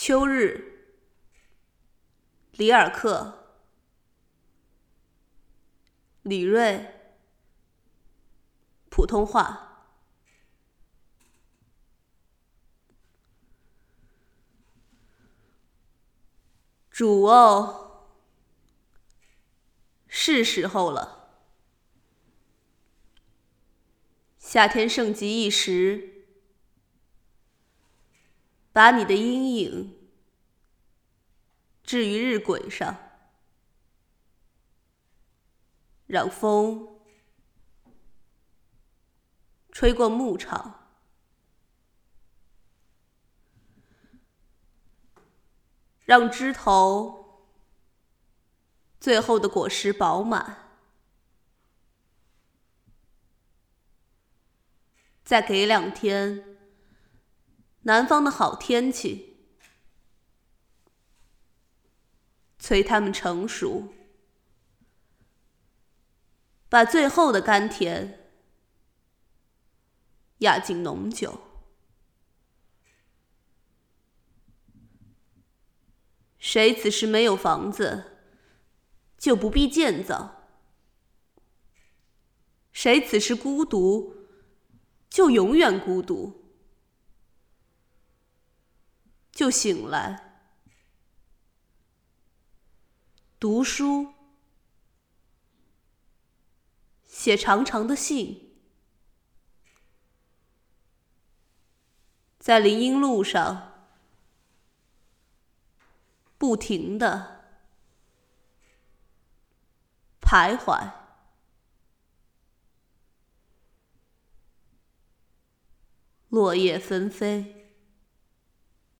秋日，里尔克，李锐，普通话。主哦，是时候了。夏天盛极一时。把你的阴影置于日晷上，让风吹过牧场，让枝头最后的果实饱满，再给两天。南方的好天气，催它们成熟，把最后的甘甜压进浓酒。谁此时没有房子，就不必建造；谁此时孤独，就永远孤独。就醒来，读书，写长长的信，在林荫路上。不停的徘徊，落叶纷飞。